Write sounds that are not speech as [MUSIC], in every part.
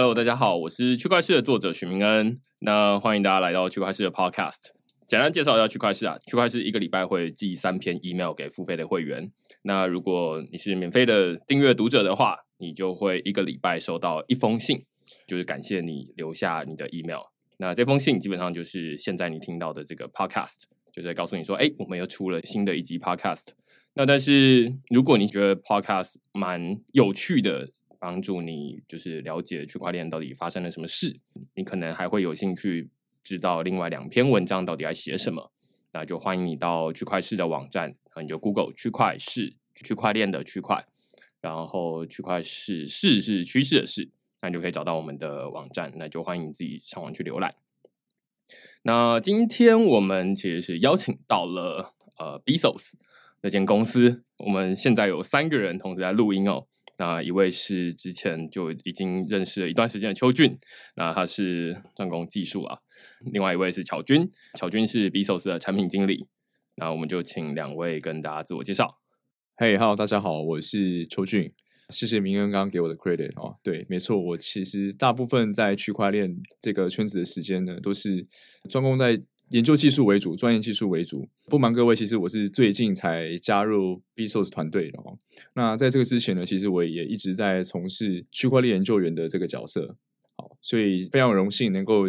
Hello，大家好，我是区块市的作者许明恩。那欢迎大家来到区块市的 Podcast。简单介绍一下区块市啊，区块市一个礼拜会寄三篇 email 给付费的会员。那如果你是免费的订阅读者的话，你就会一个礼拜收到一封信，就是感谢你留下你的 email。那这封信基本上就是现在你听到的这个 Podcast，就是在告诉你说，哎，我们又出了新的一集 Podcast。那但是如果你觉得 Podcast 蛮有趣的，帮助你就是了解区块链到底发生了什么事，你可能还会有兴趣知道另外两篇文章到底在写什么。那就欢迎你到区块市的网站，你就 Google 区块市区块链的区块，然后区块市市是趋势的市，那你就可以找到我们的网站。那就欢迎你自己上网去浏览。那今天我们其实是邀请到了呃 Bezos 那间公司，我们现在有三个人同时在录音哦。那一位是之前就已经认识了一段时间的邱俊，那他是专攻技术啊。另外一位是巧君，巧君是 Bezos 的产品经理。那我们就请两位跟大家自我介绍。嘿，Hello，大家好，我是邱俊。谢谢明恩刚刚给我的 credit 哦。对，没错，我其实大部分在区块链这个圈子的时间呢，都是专攻在。研究技术为主，专业技术为主。不瞒各位，其实我是最近才加入 Bezos 团队的哦。那在这个之前呢，其实我也一直在从事区块链研究员的这个角色。好，所以非常荣幸能够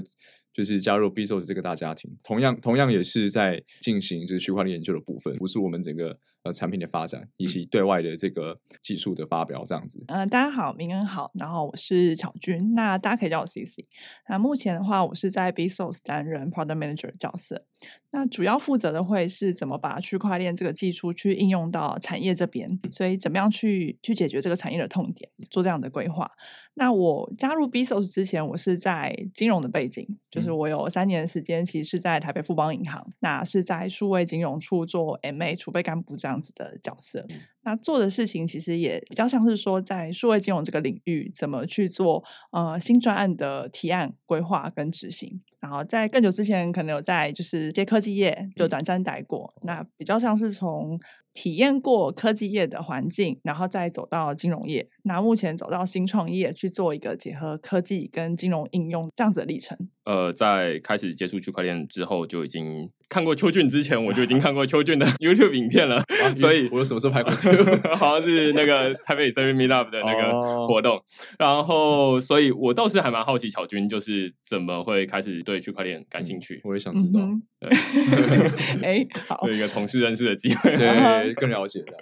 就是加入 Bezos 这个大家庭。同样，同样也是在进行就是区块链研究的部分，不是我们整个。呃，产品的发展以及对外的这个技术的发表，这样子。嗯，大家好，明恩好，然后我是巧君，那大家可以叫我 C C。那目前的话，我是在 B S O S 担任 Product Manager 角色，那主要负责的会是怎么把区块链这个技术去应用到产业这边，所以怎么样去去解决这个产业的痛点，做这样的规划。那我加入 B S O S 之前，我是在金融的背景，就是我有三年的时间，其实是在台北富邦银行，那是在数位金融处做 M A 储备干部这样。样子的角色，那做的事情其实也比较像是说，在数位金融这个领域，怎么去做呃新专案的提案、规划跟执行。然后在更久之前，可能有在就是接科技业就短暂待过，那比较像是从。体验过科技业的环境，然后再走到金融业。那目前走到新创业去做一个结合科技跟金融应用这样子的历程。呃，在开始接触区块链之后，就已经看过邱俊之前，我就已经看过邱俊的 [LAUGHS] YouTube 影片了。所以，我有什么时候拍过？[LAUGHS] 好像是那个 [LAUGHS] 台北 Seven Meetup 的那个活动。然后，所以我倒是还蛮好奇，巧君就是怎么会开始对区块链感兴趣？我也想知道。哎，好，有一个同事认识的机会。对。更了解的，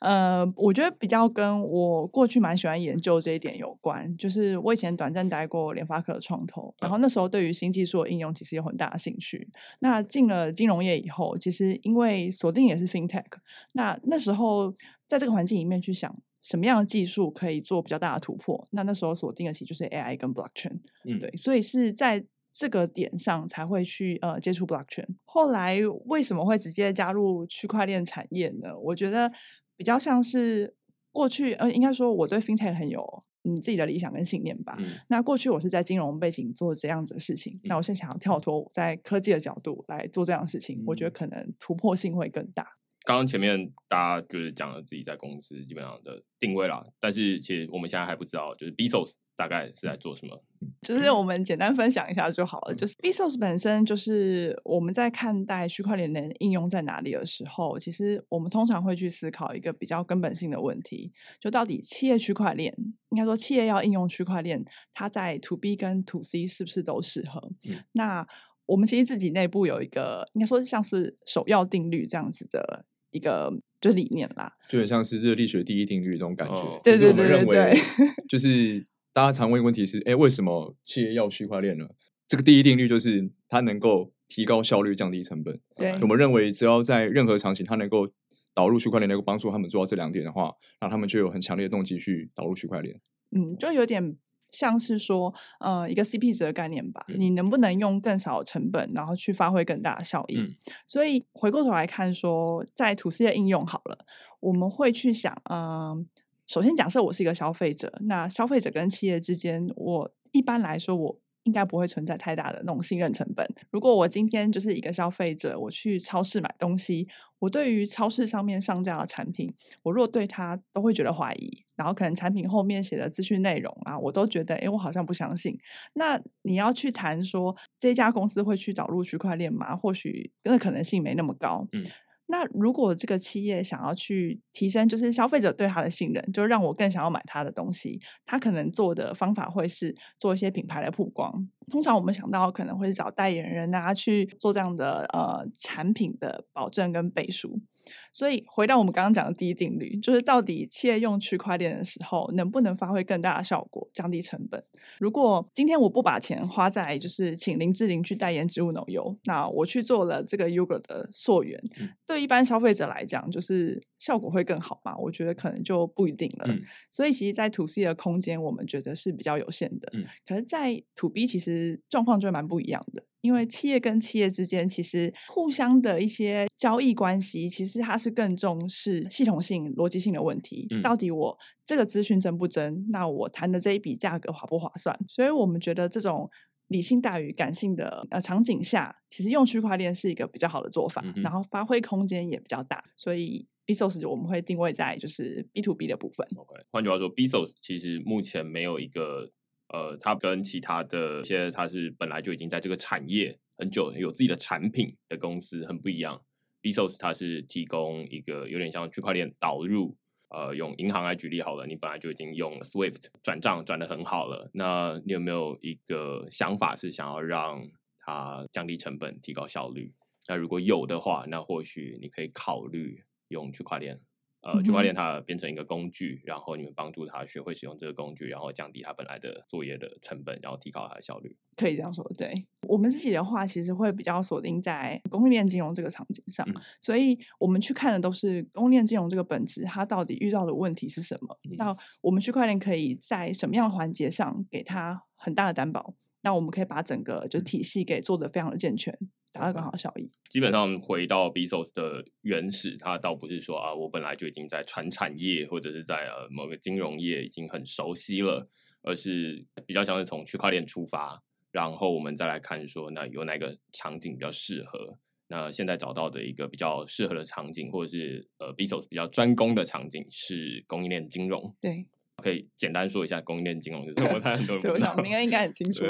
呃，我觉得比较跟我过去蛮喜欢研究这一点有关。就是我以前短暂待过联发科的创投，然后那时候对于新技术的应用其实有很大的兴趣。那进了金融业以后，其实因为锁定也是 FinTech，那那时候在这个环境里面去想什么样的技术可以做比较大的突破，那那时候锁定的其实就是 AI 跟 Blockchain。嗯，对，所以是在。这个点上才会去呃接触 blockchain。后来为什么会直接加入区块链产业呢？我觉得比较像是过去呃，应该说我对 fintech 很有嗯自己的理想跟信念吧。那过去我是在金融背景做这样子的事情，那我现在想要跳脱在科技的角度来做这样的事情，我觉得可能突破性会更大。刚刚前面大家就是讲了自己在公司基本上的定位啦，但是其实我们现在还不知道，就是 Bezos 大概是在做什么。就是我们简单分享一下就好了。就是 Bezos 本身就是我们在看待区块链能应用在哪里的时候，其实我们通常会去思考一个比较根本性的问题：就到底企业区块链，应该说企业要应用区块链，它在 To B 跟 To C 是不是都适合？那我们其实自己内部有一个，应该说像是首要定律这样子的。一个就理念啦，就很像是热力学第一定律这种感觉。对对对对，[LAUGHS] 就是大家常问问题是：哎，为什么企业要区块链呢？这个第一定律就是它能够提高效率、降低成本。对，我们认为只要在任何场景，它能够导入区块链，能够帮助他们做到这两点的话，那他们就有很强烈的动机去导入区块链。嗯，就有点。像是说，呃，一个 CP 值的概念吧，你能不能用更少的成本，然后去发挥更大的效益？所以回过头来看，说在 To C 的应用好了，我们会去想，嗯，首先假设我是一个消费者，那消费者跟企业之间，我一般来说，我应该不会存在太大的那种信任成本。如果我今天就是一个消费者，我去超市买东西，我对于超市上面上架的产品，我若对它都会觉得怀疑，然后可能产品后面写的资讯内容啊，我都觉得，哎，我好像不相信。那你要去谈说这家公司会去导入区块链吗？或许那可能性没那么高。嗯。那如果这个企业想要去提升，就是消费者对他的信任，就让我更想要买他的东西，他可能做的方法会是做一些品牌的曝光。通常我们想到可能会找代言人啊去做这样的呃产品的保证跟背书。所以回到我们刚刚讲的第一定律，就是到底企业用区块链的时候，能不能发挥更大的效果，降低成本？如果今天我不把钱花在就是请林志玲去代言植物奶油，那我去做了这个 Yogurt 的溯源，对一般消费者来讲，就是效果会更好嘛？我觉得可能就不一定了。所以其实，在 To C 的空间，我们觉得是比较有限的。可是，在 To B 其实状况就蛮不一样的。因为企业跟企业之间其实互相的一些交易关系，其实它是更重视系统性、逻辑性的问题。到底我这个资讯真不真？那我谈的这一笔价格划不划算？所以我们觉得这种理性大于感性的呃场景下，其实用区块链是一个比较好的做法，然后发挥空间也比较大。所以 B S O S 我们会定位在就是 B to B 的部分。OK，换句话说，B S O S 其实目前没有一个。呃，它跟其他的一些，它是本来就已经在这个产业很久，有自己的产品的公司很不一样。Bezos 它是提供一个有点像区块链导入，呃，用银行来举例好了，你本来就已经用 Swift 转账转的很好了，那你有没有一个想法是想要让它降低成本、提高效率？那如果有的话，那或许你可以考虑用区块链。呃，区块链它变成一个工具，然后你们帮助他学会使用这个工具，然后降低他本来的作业的成本，然后提高他的效率。可以这样说，对我们自己的话，其实会比较锁定在供应链金融这个场景上，所以我们去看的都是供应链金融这个本质，它到底遇到的问题是什么？那我们区块链可以在什么样的环节上给它很大的担保？那我们可以把整个就体系给做的非常的健全。达到更好效益。基本上回到 Bezos 的原始，它倒不是说啊，我本来就已经在传产业或者是在呃某个金融业已经很熟悉了，而是比较像是从区块链出发，然后我们再来看说，那有哪个场景比较适合？那现在找到的一个比较适合的场景，或者是呃 Bezos 比较专攻的场景是供应链金融。对。可以简单说一下供应链金融是什么？我猜很多人对，我想明恩应该很清楚。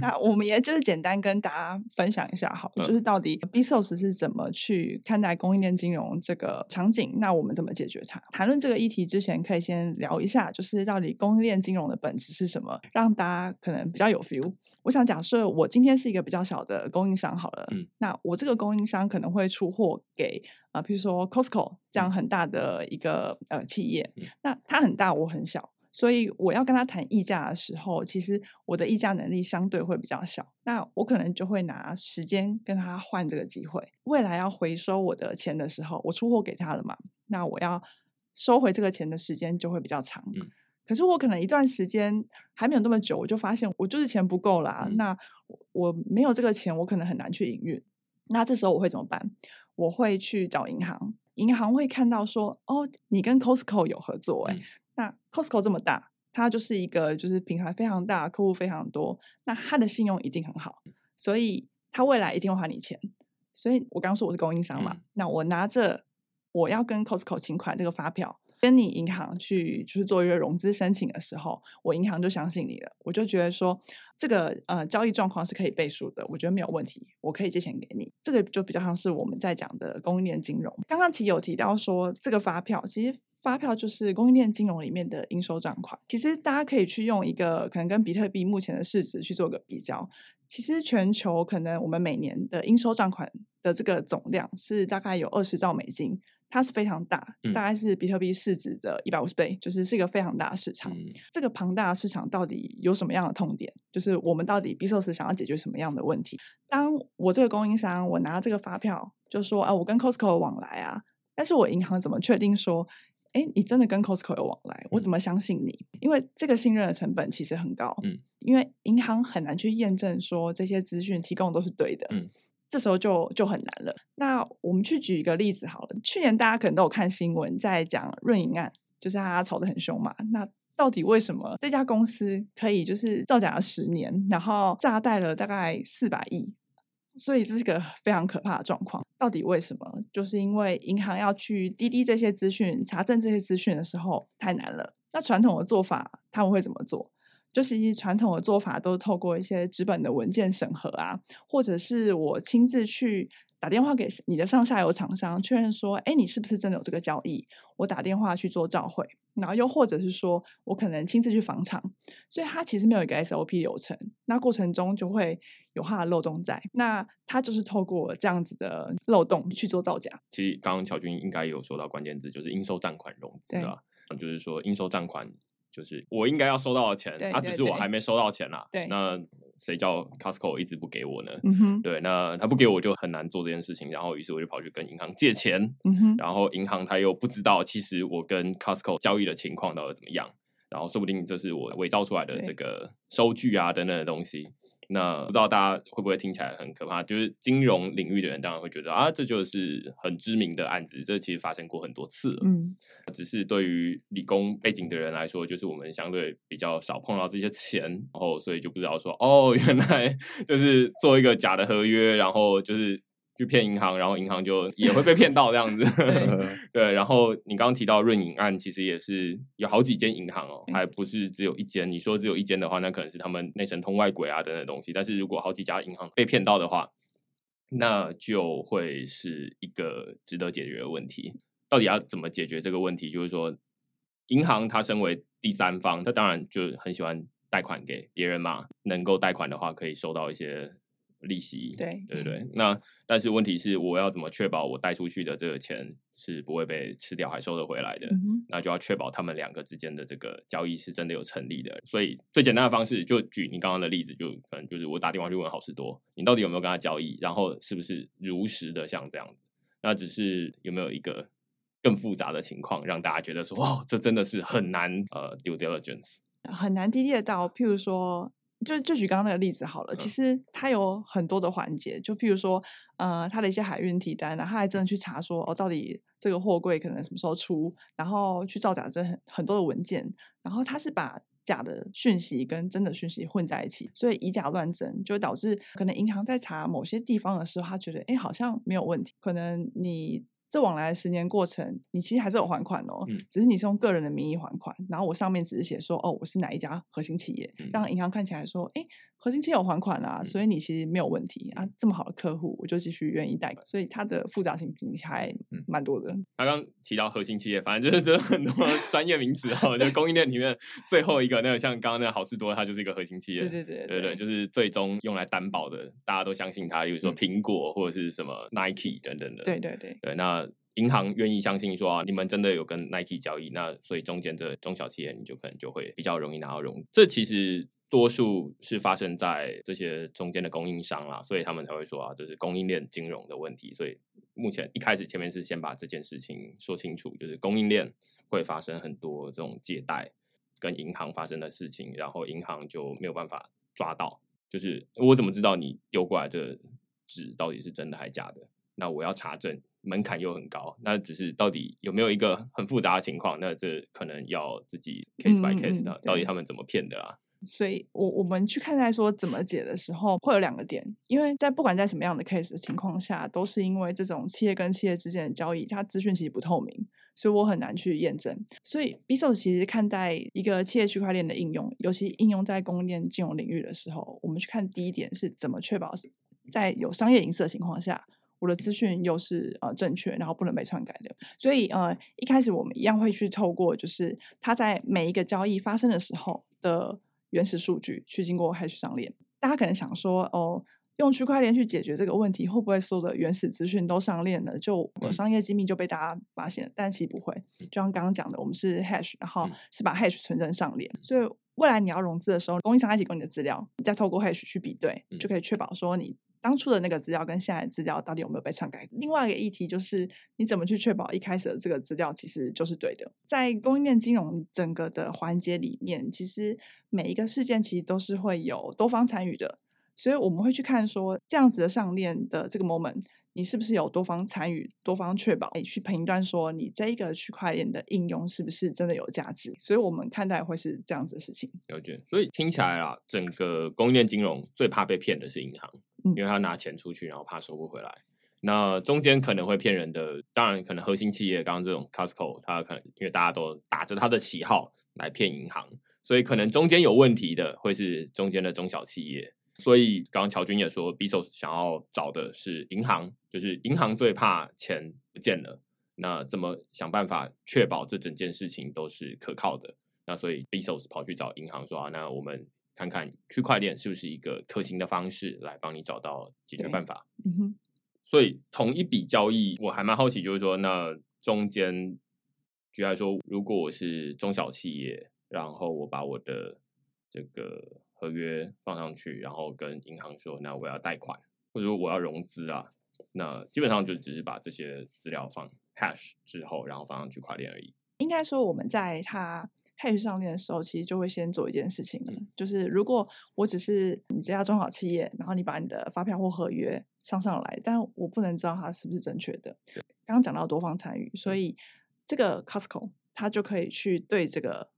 那我们也就是简单跟大家分享一下，好，就是到底 B S O S 是怎么去看待供应链金融这个场景？那我们怎么解决它？谈论这个议题之前，可以先聊一下，就是到底供应链金融的本质是什么，让大家可能比较有 feel。我想假设我今天是一个比较小的供应商，好了，嗯，那我这个供应商可能会出货给。啊，比如说 Costco 这样很大的一个呃企业，那它很大，我很小，所以我要跟他谈议价的时候，其实我的议价能力相对会比较小。那我可能就会拿时间跟他换这个机会。未来要回收我的钱的时候，我出货给他了嘛？那我要收回这个钱的时间就会比较长。可是我可能一段时间还没有那么久，我就发现我就是钱不够啦。那我没有这个钱，我可能很难去营运。那这时候我会怎么办？我会去找银行，银行会看到说，哦，你跟 Costco 有合作，哎，那 Costco 这么大，它就是一个就是品牌非常大，客户非常多，那它的信用一定很好，所以它未来一定会还你钱。所以我刚刚说我是供应商嘛，那我拿着我要跟 Costco 请款这个发票。跟你银行去就是做一个融资申请的时候，我银行就相信你了，我就觉得说这个呃交易状况是可以背书的，我觉得没有问题，我可以借钱给你。这个就比较像是我们在讲的供应链金融。刚刚其有提到说这个发票，其实发票就是供应链金融里面的应收账款。其实大家可以去用一个可能跟比特币目前的市值去做个比较。其实全球可能我们每年的应收账款的这个总量是大概有二十兆美金。它是非常大，大概是比特币市值的一百五十倍，就是是一个非常大的市场。这个庞大的市场到底有什么样的痛点？就是我们到底 b s o s 想要解决什么样的问题？当我这个供应商，我拿这个发票，就说啊，我跟 Costco 往来啊，但是我银行怎么确定说，哎，你真的跟 Costco 有往来？我怎么相信你？因为这个信任的成本其实很高，嗯，因为银行很难去验证说这些资讯提供都是对的，嗯。这时候就就很难了。那我们去举一个例子好了。去年大家可能都有看新闻，在讲润银案，就是他吵得很凶嘛。那到底为什么这家公司可以就是造假了十年，然后诈贷了大概四百亿？所以这是个非常可怕的状况。到底为什么？就是因为银行要去滴滴这些资讯、查证这些资讯的时候太难了。那传统的做法他们会怎么做？就是一传统的做法都透过一些纸本的文件审核啊，或者是我亲自去。打电话给你的上下游厂商确认说，哎，你是不是真的有这个交易？我打电话去做召回，然后又或者是说我可能亲自去访厂，所以它其实没有一个 SOP 流程，那过程中就会有它的漏洞在。那它就是透过这样子的漏洞去做造假。其实刚刚乔军应该有说到关键字，就是应收账款融资啊，就是说应收账款。就是我应该要收到的钱，啊，只是我还没收到钱啦。对，那谁叫 Costco 一直不给我呢？嗯哼，对，那他不给我就很难做这件事情。然后，于是我就跑去跟银行借钱。嗯哼，然后银行他又不知道，其实我跟 Costco 交易的情况到底怎么样。然后，说不定这是我伪造出来的这个收据啊等等的东西。那不知道大家会不会听起来很可怕？就是金融领域的人当然会觉得啊，这就是很知名的案子，这其实发生过很多次了。嗯，只是对于理工背景的人来说，就是我们相对比较少碰到这些钱，然后所以就不知道说哦，原来 [LAUGHS] 就是做一个假的合约，然后就是。去骗银行，然后银行就也会被骗到这样子。[LAUGHS] [LAUGHS] 对，然后你刚刚提到润银案，其实也是有好几间银行哦，还不是只有一间。你说只有一间的话，那可能是他们内神通外鬼啊等等东西。但是如果好几家银行被骗到的话，那就会是一个值得解决的问题。到底要怎么解决这个问题？就是说，银行它身为第三方，它当然就很喜欢贷款给别人嘛。能够贷款的话，可以收到一些。利息，对对对，那但是问题是，我要怎么确保我贷出去的这个钱是不会被吃掉，还收得回来的？那就要确保他们两个之间的这个交易是真的有成立的。所以最简单的方式，就举你刚刚的例子，就可能就是我打电话去问好事多，你到底有没有跟他交易，然后是不是如实的像这样子？那只是有没有一个更复杂的情况，让大家觉得说，哇，这真的是很难呃 due diligence，很难滴滴到，譬如说。就就举刚刚那个例子好了，其实它有很多的环节，就譬如说，呃，它的一些海运提单，然后还真的去查说，哦，到底这个货柜可能什么时候出，然后去造假这很很多的文件，然后他是把假的讯息跟真的讯息混在一起，所以以假乱真，就会导致可能银行在查某些地方的时候，他觉得，哎，好像没有问题，可能你。这往来的十年过程，你其实还是有还款哦，只是你是用个人的名义还款，然后我上面只是写说，哦，我是哪一家核心企业，让银行看起来说，哎。核心期有还款啦，所以你其实没有问题啊。这么好的客户，我就继续愿意贷款。所以它的复杂性还蛮多的。刚刚提到核心企业，反正就是这很多 [LAUGHS] 专业名词哦。就供应链里面最后一个那个，像刚刚那个好事多，它就是一个核心企业。对对对对对，就是最终用来担保的，大家都相信它。例如说苹果或者是什么 Nike 等等的。对对对对，那银行愿意相信说啊，你们真的有跟 Nike 交易，那所以中间这中小企业你就可能就会比较容易拿到融。这其实。多数是发生在这些中间的供应商啦，所以他们才会说啊，这是供应链金融的问题。所以目前一开始前面是先把这件事情说清楚，就是供应链会发生很多这种借贷跟银行发生的事情，然后银行就没有办法抓到。就是我怎么知道你丢过来这纸到底是真的还是假的？那我要查证，门槛又很高。那只是到底有没有一个很复杂的情况？那这可能要自己 case by case 的，到底他们怎么骗的啦？所以，我我们去看待说怎么解的时候，会有两个点，因为在不管在什么样的 case 的情况下，都是因为这种企业跟企业之间的交易，它资讯其实不透明，所以我很难去验证。所以 b i s o 其实看待一个企业区块链的应用，尤其应用在供应链金融领域的时候，我们去看第一点是怎么确保在有商业隐私的情况下，我的资讯又是呃正确，然后不能被篡改的。所以呃，一开始我们一样会去透过，就是它在每一个交易发生的时候的。原始数据去经过 hash 上链，大家可能想说，哦，用区块链去解决这个问题，会不会所有的原始资讯都上链了，就我商业机密就被大家发现了？但其实不会，就像刚刚讲的，我们是 hash，然后是把 hash 存证上链，所以未来你要融资的时候，供应商一起供你的资料，你再透过 hash 去比对，就可以确保说你。当初的那个资料跟现在的资料到底有没有被篡改？另外一个议题就是你怎么去确保一开始的这个资料其实就是对的？在供应链金融整个的环节里面，其实每一个事件其实都是会有多方参与的。所以我们会去看说这样子的上链的这个 moment，你是不是有多方参与、多方确保，你去评断说你这一个区块链的应用是不是真的有价值。所以我们看待会是这样子的事情。了解。所以听起来啊，整个供应链金融最怕被骗的是银行，嗯因为他拿钱出去，然后怕收不回来。那中间可能会骗人的，当然可能核心企业，刚刚这种 Costco，它可能因为大家都打着它的旗号来骗银行，所以可能中间有问题的会是中间的中小企业。所以刚刚乔军也说，Bezos 想要找的是银行，就是银行最怕钱不见了。那怎么想办法确保这整件事情都是可靠的？那所以 Bezos 跑去找银行说啊，那我们看看区块链是不是一个可行的方式，来帮你找到解决对办法。嗯哼，所以同一笔交易，我还蛮好奇，就是说，那中间，举例来说，如果我是中小企业，然后我把我的这个合约放上去，然后跟银行说，那我要贷款，或者说我要融资啊，那基本上就只是把这些资料放 hash 之后，然后放上区块链而已。应该说我们在它 Hash 上链的时候，其实就会先做一件事情了，嗯就是如果我只是你这家中小企业，然后你把你的发票或合约上上来，但我不能知道它是不是正确的。刚刚讲到多方参与，所以这个 Costco 它就可以去对这个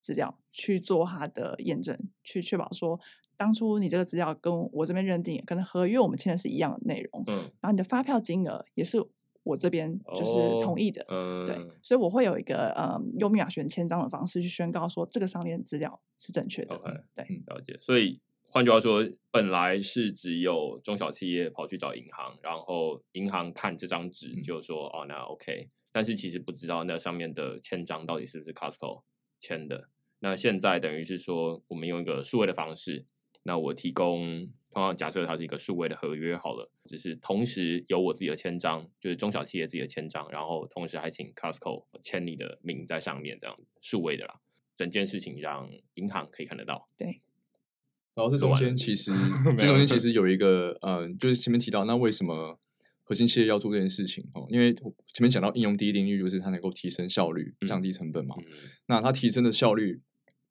资料去做它的验证，去确保说当初你这个资料跟我这边认定，可能合约我们签的是一样的内容，嗯，然后你的发票金额也是我这边就是同意的。嗯，对，所以我会有一个呃用密码学签章的方式去宣告说这个上链资料是正确的。OK，对，了解。所以换句话说，本来是只有中小企业跑去找银行，然后银行看这张纸嗯就说、哦，那 OK，但是其实不知道那上面的签章到底是不是 Costco 签的。那现在等于是说，我们用一个数位的方式，那我提供，同样假设它是一个数位的合约好了，只是同时有我自己的签章，就是中小企业自己的签章，然后同时还请 Costco 签你的名在上面，这样数位的啦。整件事情让银行可以看得到。对然后 [LAUGHS] 这中间其实这中间其实有一个嗯，就是前面提到，那为什么核心企业要做这件事情哦？因为我前面讲到应用第一定律，就是它能够提升效率、嗯降低成本嘛。嗯，那它提升的效率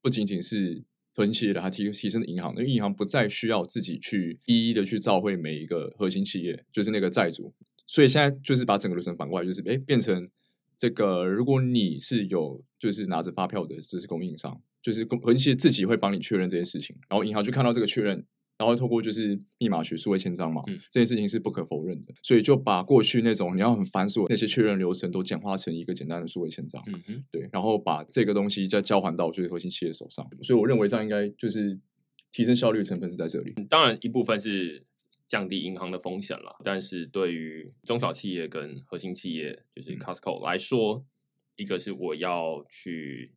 不仅仅是核心企业的，它提提升银行的，因为银行不再需要自己去一一的去召会每一个核心企业，就是那个债主。所以现在就是把整个流程反过来，就是哎变成这个，如果你是有就是拿着发票的，就是供应商，就是供核心企业自己会帮你确认这件事情，然后银行去看到这个确认。然后透过就是密码学数位签章嘛，嗯这件事情是不可否认的，所以就把过去那种你要很繁琐的那些确认流程都简化成一个简单的数位签章。嗯哼，对，然后把这个东西再交还到就是核心企业手上，所以我认为这样应该就是提升效率的成分是在这里。当然一部分是降低银行的风险了，但是对于中小企业跟核心企业，就是嗯 Costco 来说，一个是我要去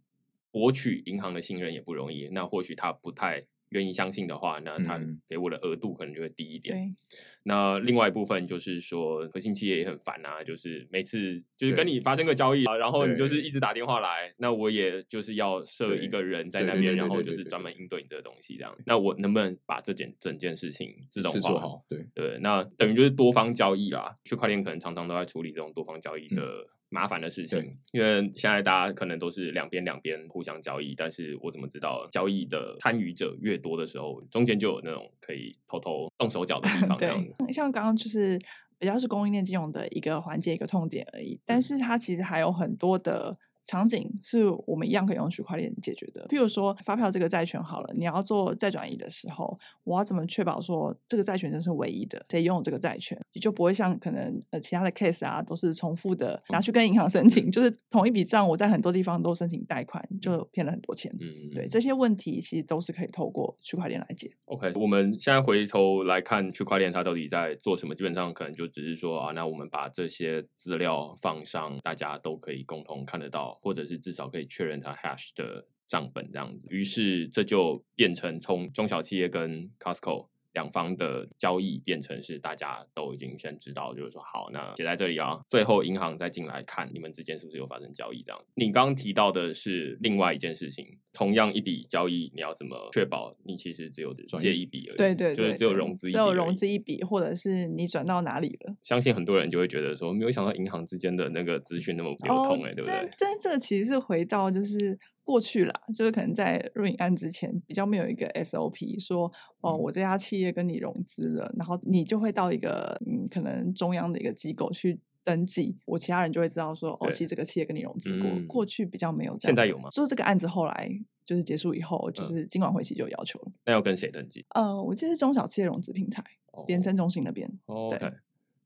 博取银行的信任也不容易，那或许他不太愿意相信的话，那他嗯。给我的额度可能就会低一点。对，那另外一部分就是说，核心企业也很烦啊，就是每次就是跟你发生个交易啊，然后你就是一直打电话来，那我也就是要设一对个人在那边，然后就是专门应对你这个东西这样。那我能不能把这件整件事情自动化对，对，那等于就是多方交易啦。区块链可能常常都在处理这种多方交易嗯。的麻烦的事情，因为现在大家可能都是两边两边互相交易，但是我怎么知道交易的参与者越多的时候，中间就有那种可以偷偷动手脚的地方这样子。[LAUGHS] 像刚刚就是比较是供应链金融的一个环节、一个痛点而已，但嗯是它其实还有很多的。场景是我们一样可以用区块链解决的。譬如说，发票这个债权好了，你要做债转移的时候，我要怎么确保说这个债权真是唯一的，谁拥有这个债权，你就不会像可能呃其他的 case 啊都是重复的拿去跟银行申请，就是同一笔账我在很多地方都申请贷款，就骗了很多钱。嗯，对这些问题，其实都是可以透过区块链来解。OK，我们现在回头来看区块链它到底在做什么，基本上可能就只是说啊，那我们把这些资料放上，大家都可以共同看得到，或者是至少可以确认它 hash 的账本这样子。于是这就变成从中小企业跟 Costco 两方的交易变成是大家都已经先知道，就是说好，那写在这里啊，最后银行再进来看你们之间是不是有发生交易这样。你刚刚提到的是另外一件事情，同样一笔交易，你要怎么确保你其实只有借一笔而已？对对对，就是只有融资一笔，只有融资。一笔，或者是你转到哪里了。相信很多人就会觉得说，没有想到银行之间的那个资讯那么流通哎、对不对？但但这个其实是回到就是过去啦，就是可能在入影案之前比较没有一个 SOP 说，哦，我这家企业跟你融资了，然后你就会到一个嗯，可能中央的一个机构去登记，我其他人就会知道说，哦，对其实这个企业跟你融资过。嗯过去比较没有这样，现在有吗？就是这个案子后来就是结束以后，就嗯是金管会其实就有要求了。那要跟谁登记？呃，我记得是中小企业融资平台联征中心那边。哦对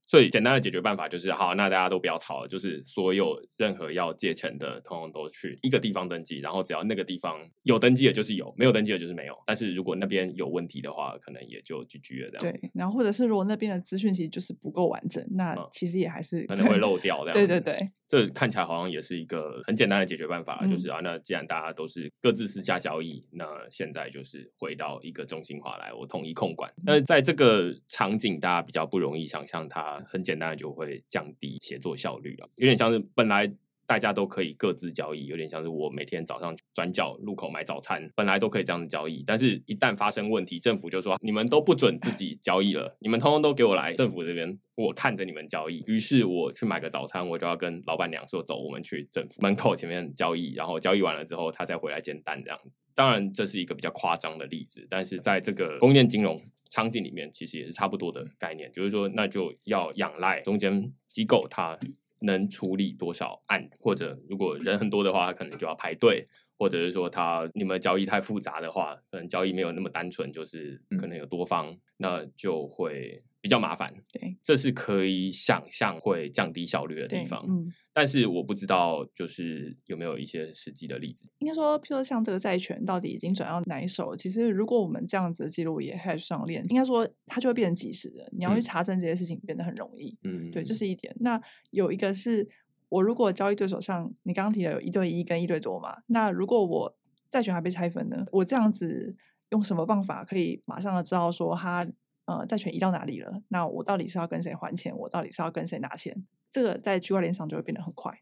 所以简单的解决办法就是，好，那大家都不要吵了，就是所有任何要借钱的，通通都去一个地方登记，然后只要那个地方有登记的，就是有；没有登记的，就是没有。但是如果那边有问题的话，可能也就 GG 了，这样对，然后或者是如果那边的资讯其实就是不够完整，那嗯其实也还是可能会漏掉这样。对对对，这看起来好像也是一个很简单的解决办法，嗯就是啊，那既然大家都是各自私下交易，那现在就是回到一个中心化来，我统一控管。那在这个场景，大家比较不容易想象，它很简单的就会降低协作效率了，有点像是本来。大家都可以各自交易，有点像是我每天早上转角路口买早餐，本来都可以这样子交易，但是一旦发生问题，政府就说你们都不准自己交易了，你们通通都给我来政府这边，我看着你们交易。于是我去买个早餐，我就要跟老板娘说，走，我们去政府门口前面交易，然后交易完了之后，他再回来煎单这样子。当然，这是一个比较夸张的例子，但是在这个供应链金融场景里面，其实也是差不多的概念，就是说，那就要仰赖中间机构它能处理多少案，或者如果人很多的话，可能就要排队，或者是说他你们交易太复杂的话，可能交易没有那么单纯，就是可能有多方，那就会比较麻烦。对这是可以想象会降低效率的地，方，嗯，但是我不知道就是有没有一些实际的例子。应该说，譬如说像这个债权到底已经转到哪一手？其实如果我们这样子的记录也 hash 上链，应该说它就会变成即时的，你要去嗯查证这些事情变得很容易。嗯，对，这是一点。那有一个是我如果交易对手上你刚刚提的有一对一跟一对多嘛，那如果我债权还被拆分呢，我这样子用什么办法可以马上的知道说他呃债权移到哪里了？那我到底是要跟谁还钱？我到底是要跟谁拿钱？这个在区块链上就会变得很快。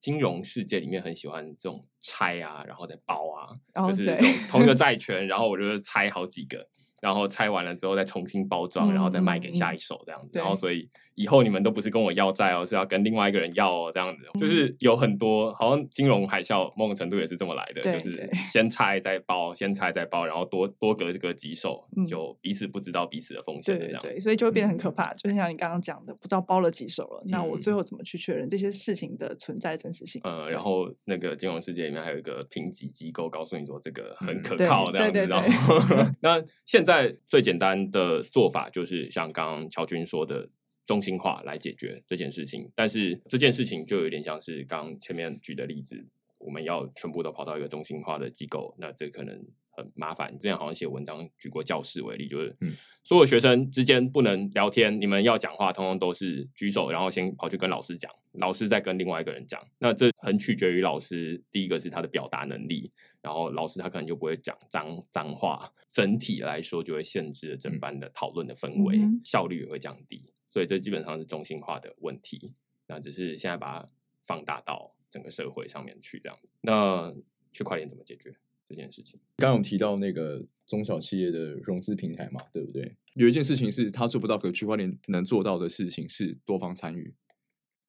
金融世界里面很喜欢这种拆啊，然后再包啊，就是这种同一个债 [LAUGHS] 权，然后我就拆好几个，然后拆完了之后再重新包装，然后再卖给下一手这样子。然后所以以后你们都不是跟我要债哦，是要跟另外一个人要哦，这样子。就是有很多好像金融海啸某种程度也是这么来的，就是先拆再包，先拆再包，然后多多隔这个几手，嗯就彼此不知道彼此的风险。对对对，所以就会变得很可怕。就像你刚刚讲的，不知道包了几手了，那我最嗯后怎么去确认这些事情的存在真实性？呃，然后那个金融世界里面还有一个评级机构告诉你说这个很可靠这样子，对对然后 [LAUGHS] 那现在最简单的做法就是像刚刚乔军说的。中心化来解决这件事情，但是这件事情就有点像是刚刚前面举的例子，我们要全部都跑到一个中心化的机构，那这可能很麻烦。之前好像写文章举过教室为例，就是嗯所有学生之间不能聊天，你们要讲话，通通都是举手，然后先跑去跟老师讲，老师再跟另外一个人讲。那这很取决于老师，第一个是他的表达能力，然后老师他可能就不会讲脏脏话，整体来说就会限制了整嗯班的讨论的氛围，嗯效率也会降低。所以这基本上是中心化的问题。那只是现在把它放大到整个社会上面去这样子。那区块链怎么解决这件事情？刚刚有提到那个中小企业的融资平台嘛，对不对？有一件事情是他做不到，可区块链能做到的事情是多方参与。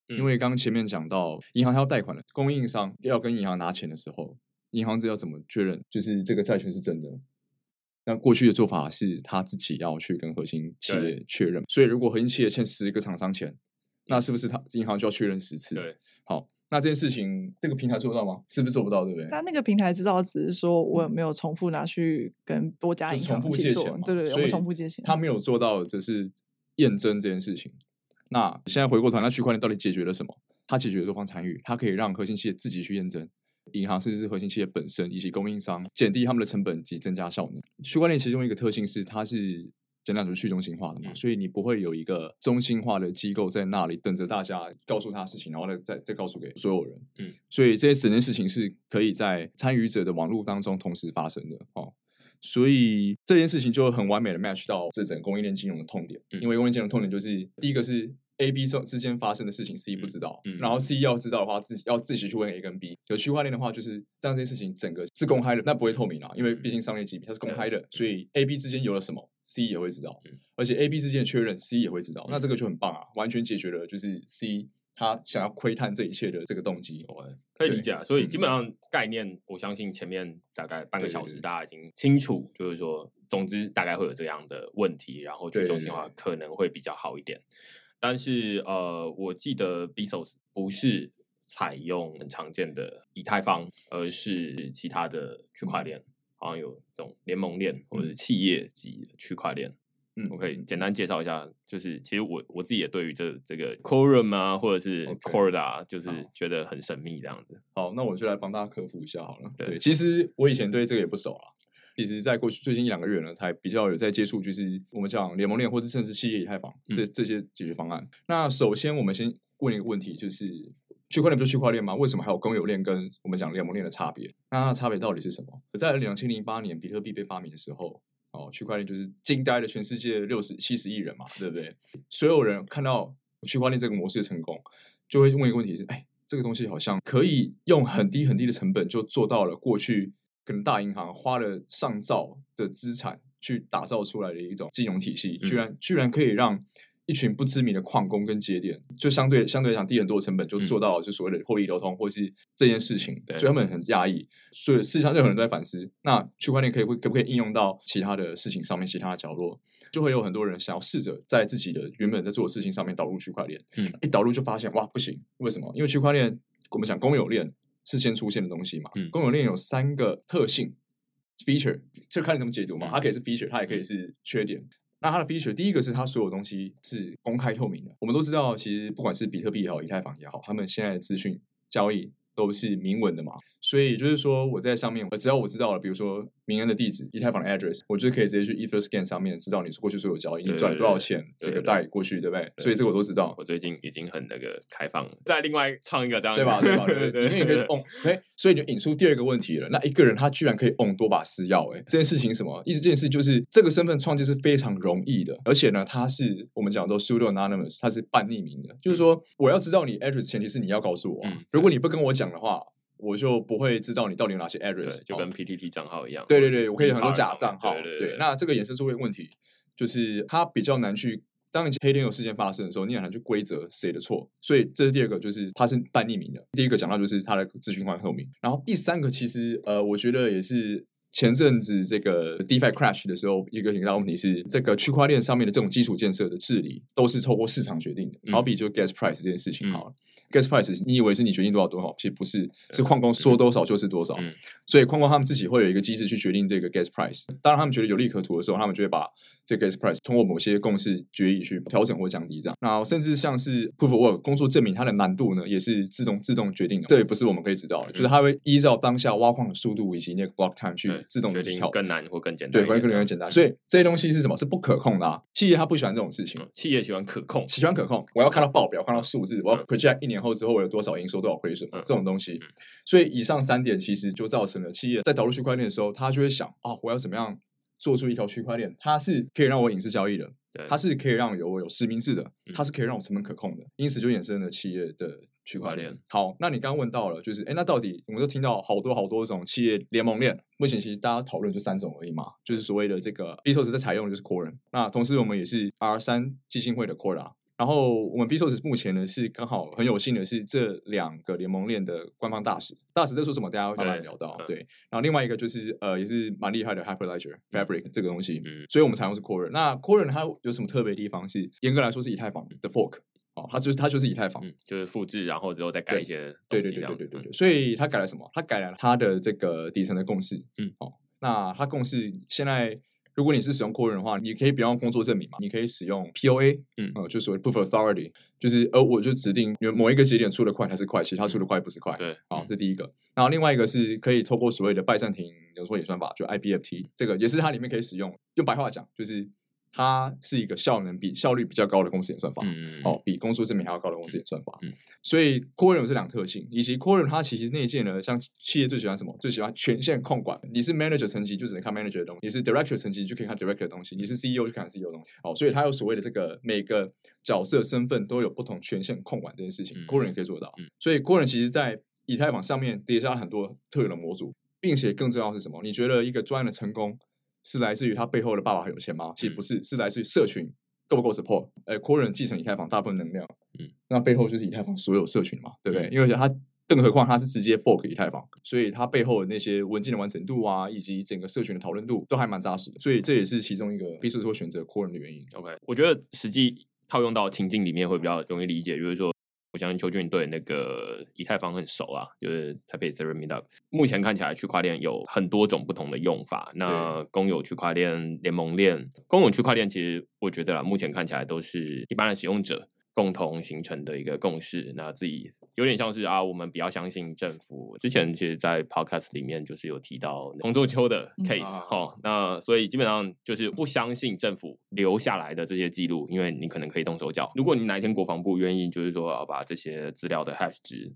因嗯为刚刚前面讲到，银行它要贷款了，供应商要跟银行拿钱的时候，银行这要怎么确认，就是这个债权是真的？那过去的做法是他自己要去跟核心企对业确认，所以如果核心企业欠十个厂商钱，那是不是他银行就要确认十次？对，好，那这件事情这个平台做得到吗？是不是做不到？对不对？那那个平台知道只是说我有没有重复拿去跟多家银行重复借钱嘛，对对对，我们所以重复借钱。他没有做到，只是验证这件事情。那现在回过头，那区块链到底解决了什么？它解决了多方参与，它可以让核心企业自己去验证，银行甚至是核心企业本身以及供应商减低他们的成本及增加效能。区块链其中一个特性是它是。简单就是去中心化的嘛，嗯所以你不会有一个中心化的机构在那里等着大家告诉他事情，然后再再再告诉给所有人。嗯，所以这些整件事情是可以在参与者的网络当中同时发生的哦。所以这件事情就很完美的 match 到这整个供应链金融的痛点，嗯因为供应链金融的痛点就是第一个是 A、B 之之间发生的事情 C 不知道，嗯嗯然后 C 要知道的话，自己要自己去问 A 跟 B。有区块链的话，就是让这件事情整个是公开的，那不会透明啊，因为毕竟商业机密它是公开的，所以 A、B 之间有了什么，C 也会知道嗯，而且 A、B 之间的确认 C 也会知道，那嗯这个就很棒啊，完全解决了就是 C 他想要窥探这一切的这个动机。可以理解啊。所以基本嗯上概念，我相信前面大概半个小时，大家已经清楚，就是说，总之大概会有这样的问题，然后去中心化可能会比较好一点。但是呃，我记得 Bezos 不是采用很常见的以太坊，而是其他的区块链，好像有这种联盟链或者是企业级区块链。嗯我可以简单介绍一下，就是其实我我自己也对于这这个 Quorum 啊，或者是 Corda，就是觉得很神秘这样子。好，那我就来帮大家科普一下好了。对对，其实我以前对这个也不熟啦。其实，在过去最近一两个月呢，才比较有在接触，就是我们讲联盟链或者甚至企业以太坊这这些解决方案。那首先，我们先问一个问题，就是区块链不是区块链吗？为什么还有公有链跟我们讲联盟链的差别？那它的差别到底是什么？在两千零八年比特币被发明的时候，哦，区块链就是惊呆了全世界六十七十亿人嘛，对不对？所有人看到区块链这个模式的成功，就会问一个问题是：哎，这个东西好像可以用很低很低的成本就做到了过去可能大银行花了上兆的资产去打造出来的一种金融体系，居然居然可以让一群不知名的矿工跟节点，就相对相对来讲低很多的成本就做到了就所谓的获利流通，或是这件事情，对所以他们很压抑。所以世界上任何人都在反思，那区块链可以会可不可以应用到其他的事情上面，其他的角落，就会有很多人想要试着在自己的原本在做的事情上面导入区块链。嗯，一导入就发现哇不行，为什么？因为区块链我们讲公有链是先出现的东西嘛，嗯公有链有三个特性 feature，就看你怎么解读嘛，嗯它可以是 feature，它也可以是缺点。那它的 feature，第一个是它所有东西是公开透明的。我们都知道，其实不管是比特币也好，以太坊也好，他们现在的资讯交易都是明文的嘛。所以就是说，我在上面，只要我知道了，比如说明恩的地址、以太坊的 address，我就可以直接去 EtherScan 上面知道你过去所有交易，你对赚了多少对钱，这个对对带过去，对不对？所以这个我都知道。我最近已经很那个开放了，再另外唱一个这样子，对吧？对吧？[LAUGHS] 对对对，因为你可以 on，哎，所以你就引出第二个问题了。那一个人他居然可以 on 多把私钥，哎，这件事情什么？意思这件事就是这个身份创建是非常容易的，而且呢，他是我们讲都 pseudo anonymous，他是半匿名的，就是说我要知道你 address，前提是你要告诉我如果你不跟我讲的话，我就不会知道你到底有哪些 address，就哦跟 PTT 账号一样。对对对，我可以很多假账号。对对，那这个衍生出问题，就是它比较难去。当黑天鹅事件发生的时候，你很难去规则谁的错，所以这是第二个，就是它是半匿名的。第一个讲到就是它的资讯化透明，然后第三个其实呃，我觉得也是前阵子这个 DeFi crash 的时候，一个很大的问题是，这个区块链上面的这种基础建设的治理都是透过市场决定的。嗯好比就 gas price 这件事情嗯好了、g a s price 你以为是你决定多少多少，其实不是，是矿工说多少就是多少。嗯所以矿工他们自己会有一个机制去决定这个 gas price。当然，他们觉得有利可图的时候，他们就会把这个 gas price 通过某些共识决议去调整或降低这样。然后甚至像是 proof of work 工作证明它的难度呢，也是自动自动决定的。这也不是我们可以知道的，就是它会依照当下挖矿的速度以及那个 block time 去对自动。决定更难或更简单对，关于更更简单。所以这些东西是什么？是不可控的啊。企业它不喜欢这种事情。嗯企业喜欢可控，喜欢可控，我要看到报表，看到数字，我要 project 一年后之后我有多少营收、多少亏损，嗯这种东西嗯。所以以上三点其实就造成了企业在导入区块链的时候，他就会想啊，我要怎么样做出一条区块链，它是可以让我隐私交易的，对它是可以让有我有实名制的嗯，它是可以让我成本可控的，因此就衍生了企业的区块链。好，那你刚刚问到了，就是哎，那到底我们都听到好多好多种企业联盟链，目前其实大家讨论就三种而已嘛，就是所谓的这个 Bezos 在采用的就是 Core，那同时我们也是 R 三基金会的 Core。然后我们 Bezos 目前呢是刚好很有幸的是这两个联盟链的官方大使，大使在说什么，大家会慢慢对聊到。嗯对，然后另外一个就是呃也是蛮厉害的 Hyperledger Fabric 这个东西，嗯所以我们采用是 Core。那 Core 它有什么特别的地方？是严格来说是以太坊的 fork 哦，它就是它就是以太坊。嗯，就是复制，然后之后再改一些对对东西这样子，对对对对对，所以它改了什么？它改了它的这个底层的共识。嗯，哦，那它共识现在，如果你是使用 Core 的话，你可以不用工作证明嘛，你可以使用 POA，嗯呃，就所谓 Proof of Authority，就是呃，我就指定有某一个节点出的快它是快，其他出的快不是快。对，好，嗯这第一个。然后另外一个是可以透过所谓的拜占庭浓缩演算法，就 IBFT，这个也是它里面可以使用。用白话讲，就是它是一个效能比效率比较高的公式演算法。哦，比工作证明还要高的公式演算法。嗯所以 Core 有这两个特性，以及 Core 它其实内建呢，像企业最喜欢什么？最喜欢权限控管。你是 manager 层级就只能看 manager 的东西，你是 director 层级就可以看 director 的东西，你是 CEO 就看 CEO 的东西。哦，所以它有所谓的这个每个角色身份都有不同权限控管这件事情、嗯 c o r e 也可以做到。嗯所以 Core 其实在以太坊上面叠加了很多特有的模组，并且更重要的是什么？你觉得一个专案的成功是来自于他背后的爸爸很有钱吗？其实不是，是来自于社群够不够 support。呃 c o r e 继承以太坊大部分能量，嗯，那背后就是以太坊所有社群嘛，对不对？因为它更何况它是直接 fork 以太坊，所以它背后的那些文件的完成度啊，以及整个社群的讨论度都还蛮扎实的，所以这也是其中一个 b i s 会选择 Core 的原因。OK，我觉得实际套用到情境里面会比较容易理解，就是说，我相信邱俊对那个以太坊很熟啊，就是台北 Ethereum Meetup。目前看起来区块链有很多种不同的用法，那公有区块链、联盟链、公有区块链，其实我觉得啦，目前看起来都是一般的使用者。共同形成的一个共识，那自己有点像是啊，我们比较相信政府。之前其实，在 podcast 里面就是有提到洪仲秋的 case 哈、那所以基本上就是不相信政府留下来的这些记录，因为你可能可以动手脚。如果你哪一天国防部愿意，就是说要把这些资料的 hash 值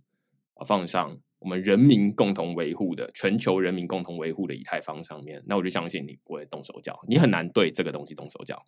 放上我们人民共同维护的全球人民共同维护的以太坊上面，那我就相信你不会动手脚，你很难对这个东西动手脚。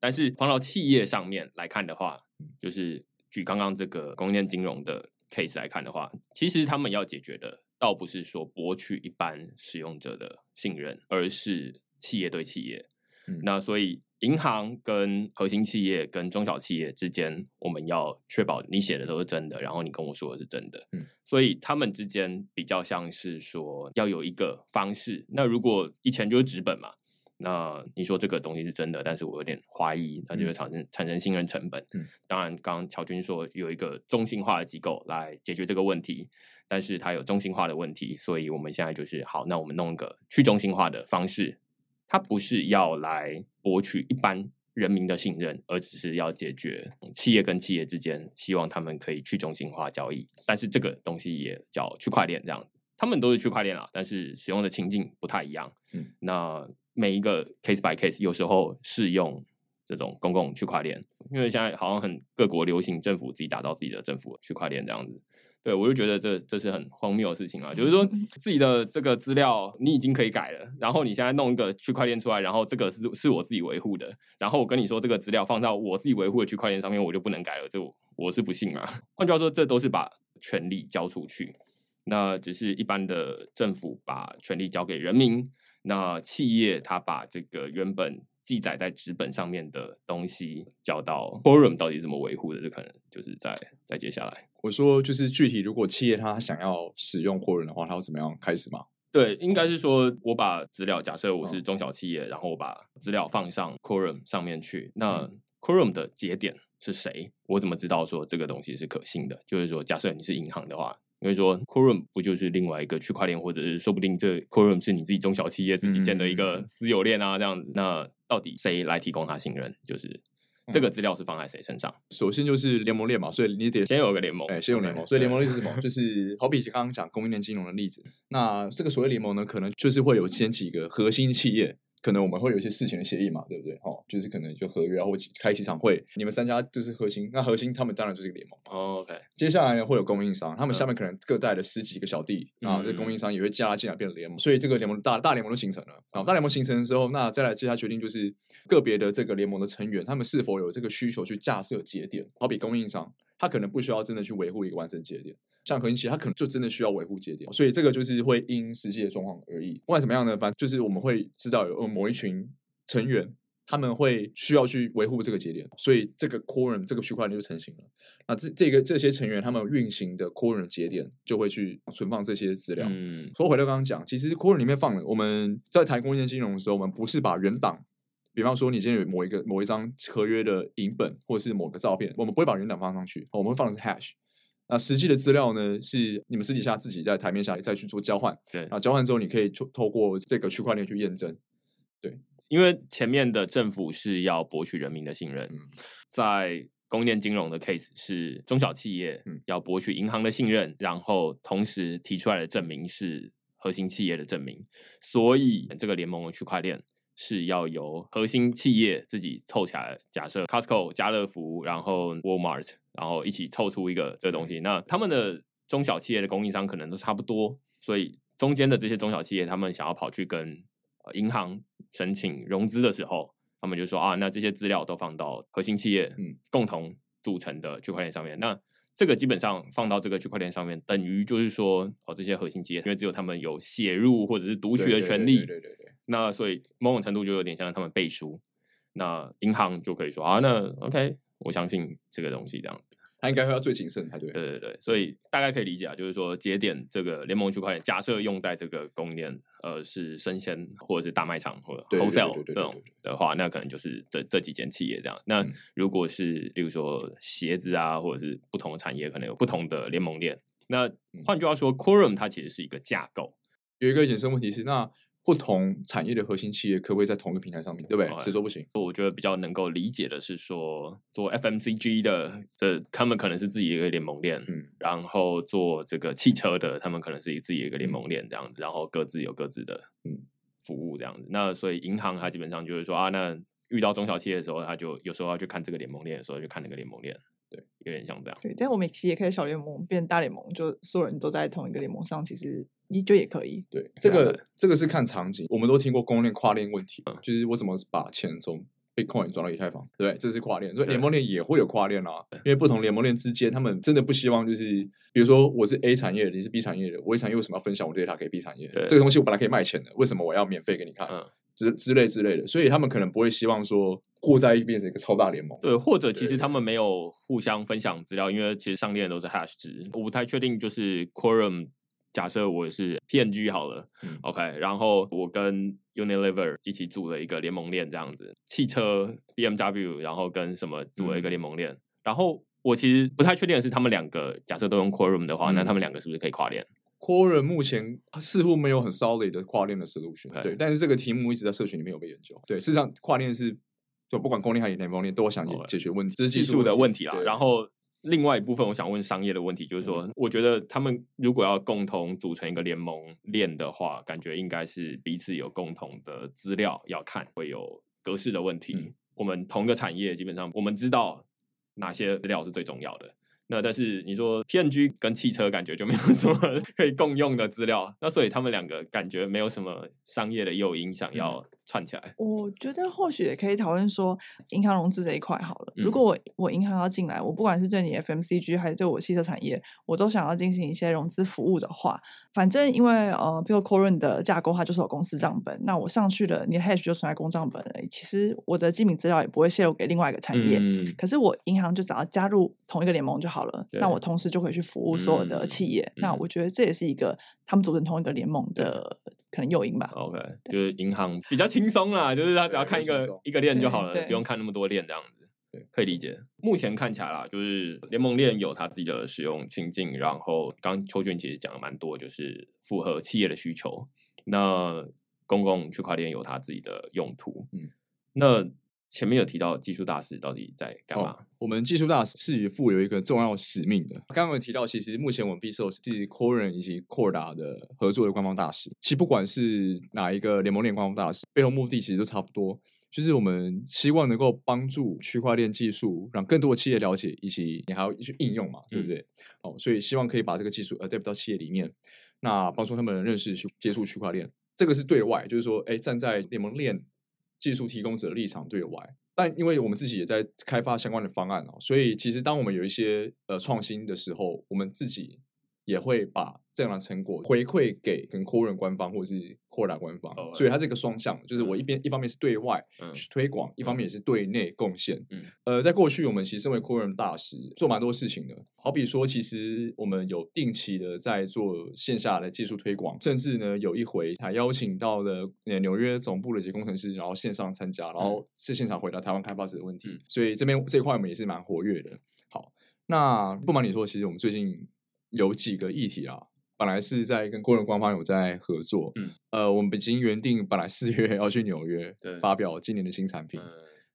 但是放到企业上面来看的话，就是举刚刚这个供应链金融的 case 来看的话，其实他们要解决的，倒不是说博取一般使用者的信任，而是企业对企业。嗯那所以银行跟核心企业跟中小企业之间，我们要确保你写的都是真的，然后你跟我说的是真的。嗯，所以他们之间比较像是说要有一个方式。那如果以前就是纸本嘛，那你说这个东西是真的，但是我有点怀疑，那就会产生、产生信任成本。嗯，当然，刚刚乔军说有一个中心化的机构来解决这个问题，但是它有中心化的问题，所以我们现在就是好，那我们弄一个去中心化的方式，它不是要来博取一般人民的信任，而只是要解决企业跟企业之间希望他们可以去中心化交易，但是这个东西也叫区块链这样子。他们都是区块链啊，但是使用的情境不太一样。嗯，那每一个 case by case，有时候适用这种公共区块链，因为现在好像很各国流行政府自己打造自己的政府区块链这样子。对，我就觉得这这是很荒谬的事情啊！就是说 [LAUGHS] 自己的这个资料你已经可以改了，然后你现在弄一个区块链出来，然后这个是是我自己维护的，然后我跟你说这个资料放到我自己维护的区块链上面，我就不能改了，这我我是不信啊。换句话说，这都是把权力交出去。那只是一般的政府把权力交给人民，那企业它把这个原本记载在纸本上面的东西交到 Forum 到底怎么维护的，这可能就是在在接下来。我说就是具体，如果企业它想要使用 Core 的话，它要怎么样开始吗？对，应该是说我把资料，假设我是中小企业，然后我把资料放上 Quorum 上面去，那 Quorum 的节点是谁？我怎么知道说这个东西是可信的？就是说，假设你是银行的话，因为说 Quorum 不就是另外一个区块链，或者是说不定这 Quorum 是你自己中小企业自己建的一个私有链啊，这样子，那到底谁来提供它信任？就是这个资料是放在谁身上？首先就是联盟链嘛，所以你得先有个联盟，哎，先有联盟，所以联盟链是什么？[LAUGHS] 就是好比刚刚讲供应链金融的例子，那这个所谓联盟呢，可能就是会有先几个核心企业，可能我们会有一些事情的协议嘛，对不对？哦，就是可能就合约啊，或几开几场会，你们三家就是核心，那核心他们当然就是一个联盟。哦 OK，接下来呢会有供应商，他们下面可能各带了十几个小弟，啊，这嗯供应商也会加进来变成联盟，所以这个联盟大大联盟都形成了。啊，大联盟形成之后，那再来接下来决定就是个别的这个联盟的成员，他们是否有这个需求去架设节点，好比供应商，他可能不需要真的去维护一个完整节点。像核心企业，它可能就真的需要维护节点，所以这个就是会因实际的状况而异。不管怎么样呢，反正就是我们会知道有某一群成员，他们会需要去维护这个节点，所以这个 Quorum 这个区块链就成型了。那这这个这些成员他们运行的 Quorum 节点就会去存放这些资料。嗯说回到刚刚讲，其实 Quorum 里面放了，我们在谈供应链金融的时候，我们不是把原档，比方说你今天有某一个某一张合约的影本或者是某个照片，我们不会把原档放上去，我们会放的是 hash。那实际的资料呢，是你们私底下自己在台面下再去做交换，对然后交换之后，你可以透透过这个区块链去验证。对因为前面的政府是要博取人民的信任，嗯在供应链金融的 case 是中小企业嗯要博取银行的信任，然后同时提出来的证明是核心企业的证明，所以这个联盟的区块链是要由核心企业自己凑起来，假设 Costco、家乐福，然后 Walmart，然后一起凑出一个这个东西，那他们的中小企业的供应商可能都差不多，所以中间的这些中小企业，他们想要跑去跟呃银行申请融资的时候，他们就说啊，那这些资料都放到核心企业嗯。共同组成的区块链上面。那这个基本上放到这个区块链上面，等于就是说哦，这些核心企业，因为只有他们有写入或者是读取的权利，对对对对对那所以某种程度就有点像他们背书。那银行就可以说啊，那 OK，我相信这个东西这样。他应该会要最谨慎才对。对对对，所以大概可以理解啊，就是说节点这个联盟区块链，假设用在这个供应链，呃，是生鲜或者是大卖场或者 wholesale 这种的话，那可能就是这这几间企业这样。那嗯如果是例如说鞋子啊，或者是不同的产业，可能有不同的联盟链。那嗯换句话说，Quorum 它其实是一个架构，有一个衍生问题是，那不同产业的核心企业可不可以在同一个平台上面，对不对？哦谁说不行？我觉得比较能够理解的是说，做 FMCG 的，这他们可能是自己一个联盟链，嗯，然后做这个汽车的，他们可能是自己一个联盟链这样子，然后各自有各自的嗯服务这样子。那所以银行它基本上就是说啊，那遇到中小企业的时候，他就有时候要去看这个联盟链，有时候就看那个联盟链，对，有点像这样。对，但我们其实也可以小联盟变大联盟，就所有人都在同一个联盟上，其实你就也可以。对，这个这个是看场景，我们都听过公链跨链问题，嗯就是我怎么把钱从 Bitcoin 转到以太坊，对不对？这是跨链，所以对联盟链也会有跨链啊，因为不同联盟链之间，他们真的不希望就是，比如说我是 A 产业的，你是 B 产业的，我 A 产业为什么要分享我 data 给 B 产业？对这个东西我本来可以卖钱的，为什么我要免费给你看？嗯，之之类之类的，所以他们可能不会希望说过在一起变成一个超大联盟。对，或者其实他们没有互相分享资料，因为其实上链都是 hash 值，我不太确定就是 Quorum。假设我是 PNG 好了、嗯。O k 然后我跟 Unilever 一起组了一个联盟链，这样子，汽车 BMW，然后跟什么组了一个嗯。联盟链，然后我其实不太确定的是，他们两个假设都用 Quorum 的话，那嗯他们两个是不是可以跨链？Quorum 目前似乎没有很 solid 的跨链的 solution，对，但是这个题目一直在社群里面有被研究。对，事实上跨链是就不管公链还是联盟链都想解决问题，这是技术的问题啦。然后另外一部分，我想问商业的问题，就是说，我觉得他们如果要共同组成一个联盟链的话，感觉应该是彼此有共同的资料要看，会有格式的问题。嗯我们同一个产业，基本上我们知道哪些资料是最重要的。那但是你说 PNG 跟汽车感觉就没有什么 [LAUGHS] 可以共用的资料，那所以他们两个感觉没有什么商业的诱因想要串起来。我觉得或许也可以讨论说，银行融资这一块好了。如嗯果我我银行要进来，我不管是对你 FMCG 还是对我汽车产业，我都想要进行一些融资服务的话，反正因为呃，比如 Corin 的架构它就是有公司账本，那我上去了，你的 Hash 就存在公账本而已。其实我的机密资料也不会泄露给另外一个产业。嗯，可是我银行就只要加入同一个联盟就好了，那我同时就可以去服务所有的嗯企业。那嗯我觉得这也是一个他们组成同一个联盟的可能诱因吧。OK，就是银行比较轻松啦，就是他只要看一个一个链就好了，不用看那么多链这样子。对，可以理解。目前看起来啦，就是联盟链有它自己的使用情境，然后刚邱俊其实讲了蛮多，就是符合企业的需求。那公共区块链有它自己的用途。嗯，那前面有提到技术大使到底在干嘛？哦我们技术大使是负有一个重要使命的。刚刚有提到，其实目前我们 B o 是 Corin 以及 Corda 的合作的官方大使。其实不管是哪一个联盟链官方大使，背后目的其实都差不多，就是我们希望能够帮助区块链技术，让更多的企业了解，以及你还要去应用嘛，对不对？哦，所以希望可以把这个技术呃带到企业里面，那帮助他们认识、去接触区块链。这个是对外，就是说，哎，站在联盟链技术提供者的立场对外。但因为我们自己也在开发相关的方案哦，所以其实当我们有一些呃创新的时候，我们自己也会把这样的成果回馈给跟 Core 官方或者是 Core 官方，哦所以它是一个双向，就是我一边一方面是对外嗯去推广，一方面也是对内贡献。嗯。呃，在过去我们其实身为 Core 大使做蛮多事情的，好比说，其实我们有定期的在做线下的技术推广，甚至呢有一回还邀请到了呃纽约总部的一些工程师，然后线上参加，然后是现场回答台湾开发者的问题，嗯。所以这边这一块我们也是蛮活跃的。好，那不瞒你说，其实我们最近有几个议题啊，本来是在跟工人官方有在合作，嗯，呃，我们已经原定本来四月要去纽约对。发表今年的新产品，嗯，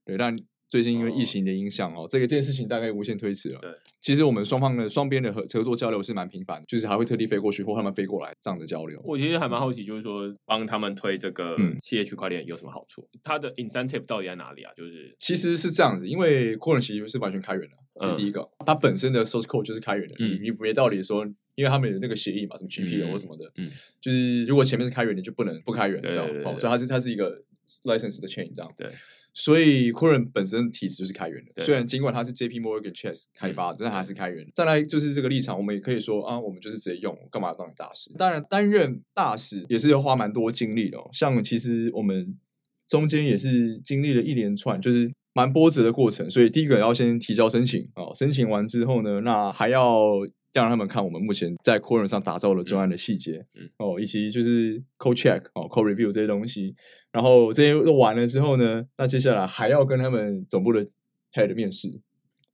对，但最近因为哦疫情的影响哦，这个这件事情大概无限推迟了。对，其实我们双方的双边的合合作交流是蛮频繁的，就是还会特地飞过去或他们飞过来这样的交流。我其实还蛮好奇，就是说帮他们推这个嗯企业区块链有什么好处？它的 incentive 到底在哪里啊？就是其实是这样子，因为 Core 其实是完全开源的，这嗯第一个，它本身的 source code 就是开源的，嗯你你没道理说，因为他们有那个协议嘛，什么或什么的，嗯就是如果前面是开源，的就不能不开源，这样，哦，对对对对所以它是它是一个 license 的 chain 这样，对，所以 Core 本身体质就是开源的，虽然尽管它是 JP Morgan Chase 开发的，但它还是开源的。再来就是这个立场，我们也可以说啊，我们就是直接用，干嘛要当你大使？当然，担任大使也是要花蛮多精力的、哦，像其实我们中间也是经历了一连串，就是蛮波折的过程。所以第一个要先提交申请哦，申请完之后呢，那还要要让他们看我们目前在 Core 上打造的专案的细节，嗯哦，以及就是 Code Check 哦，Code Review 这些东西。然后这些都完了之后呢，那接下来还要跟他们总部的 Head 面试。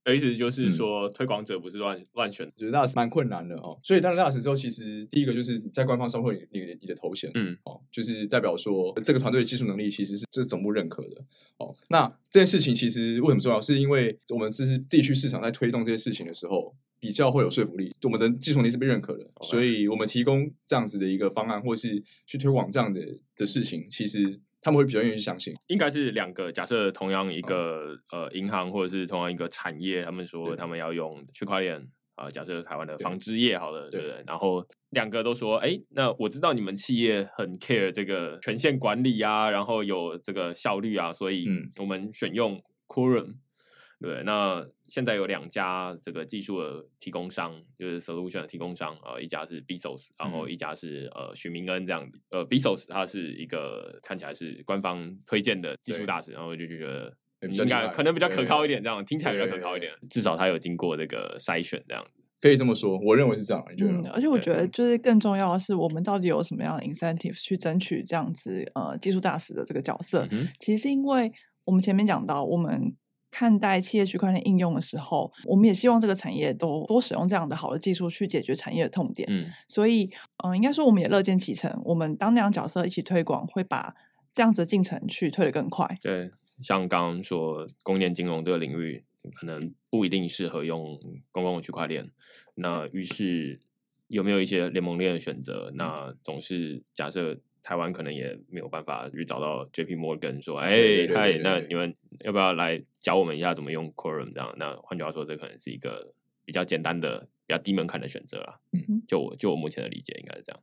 的意思就是嗯说，推广者不是乱乱选，觉得那是蛮困难的哦。所以当然 LAS 之后，其实第一个就是在官方上会里你的你的头衔，嗯，哦，就是代表说这个团队的技术能力其实是这是总部认可的哦。那这件事情其实为什么重要？是因为我们这是地区市场在推动这些事情的时候，比较会有说服力，我们的技术能力是被认可的，所以我们提供这样子的一个方案，或是去推广这样的的事情，其实他们会比较愿意去相信。应该是两个。假设同样一个呃银行或者是同样一个产业，他们说他们要用区块链啊、呃假设台湾的纺织业好了，对对不对？然后两个都说，哎，那我知道你们企业很 care 这个权限管理啊，然后有这个效率啊，所以嗯我们选用 Quorum。对，那现在有两家这个技术的提供商，就是 solution 的提供商，呃，一家是 Bezos，然后嗯一家是呃许明恩这样子。呃，Bezos 他是一个看起来是官方推荐的技术大使，然后我就觉得应该可能比较可靠一点，这样听起来比较可靠一点，至少他有经过这个筛选这样子。可以这么说，我认为是这样。你觉得嗯？，而且我觉得就是更重要的是，我们到底有什么样的 incentive 去争取这样子呃技术大使的这个角色？嗯其实是因为我们前面讲到，我们看待企业区块链应用的时候，我们也希望这个产业都多使用这样的好的技术去解决产业的痛点。嗯所以，嗯、应该说我们也乐见其成。我们当那样角色一起推广，会把这样子的进程去推得更快。对，像刚刚说供应链金融这个领域，可能不一定适合用公共区块链。那于是有没有一些联盟链的选择？那总是假设台湾可能也没有办法去找到 J.P. Morgan 说，哎嗨那你们要不要来教我们一下怎么用 Quorum 这样？那换句话说，这可能是一个比较简单的、比较低门槛的选择啦。嗯哼，就我就我目前的理解，应该是这样。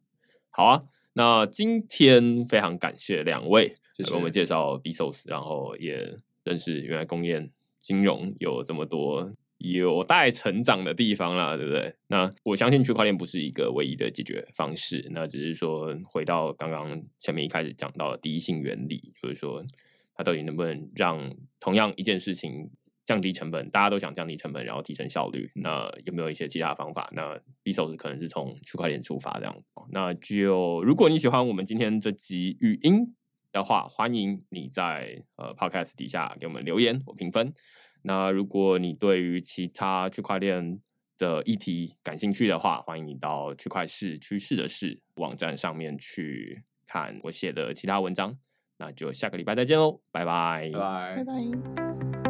好啊，那今天非常感谢两位给我们介绍 Bezos，然后也认识原来工业金融有这么多有待成长的地方啦，对不对？那我相信区块链不是一个唯一的解决方式，那只是说回到刚刚前面一开始讲到的第一性原理，就是说它到底能不能让同样一件事情降低成本，大家都想降低成本，然后提升效率。那有没有一些其他方法？那 b e s o s 可能是从区块链出发这样子。那就如果你喜欢我们今天这集语音的话，欢迎你在呃 Podcast 底下给我们留言或评分。那如果你对于其他区块链的议题感兴趣的话，欢迎你到区块市趋势的市网站上面去看我写的其他文章。那就下个礼拜再见喽，拜拜拜拜拜拜。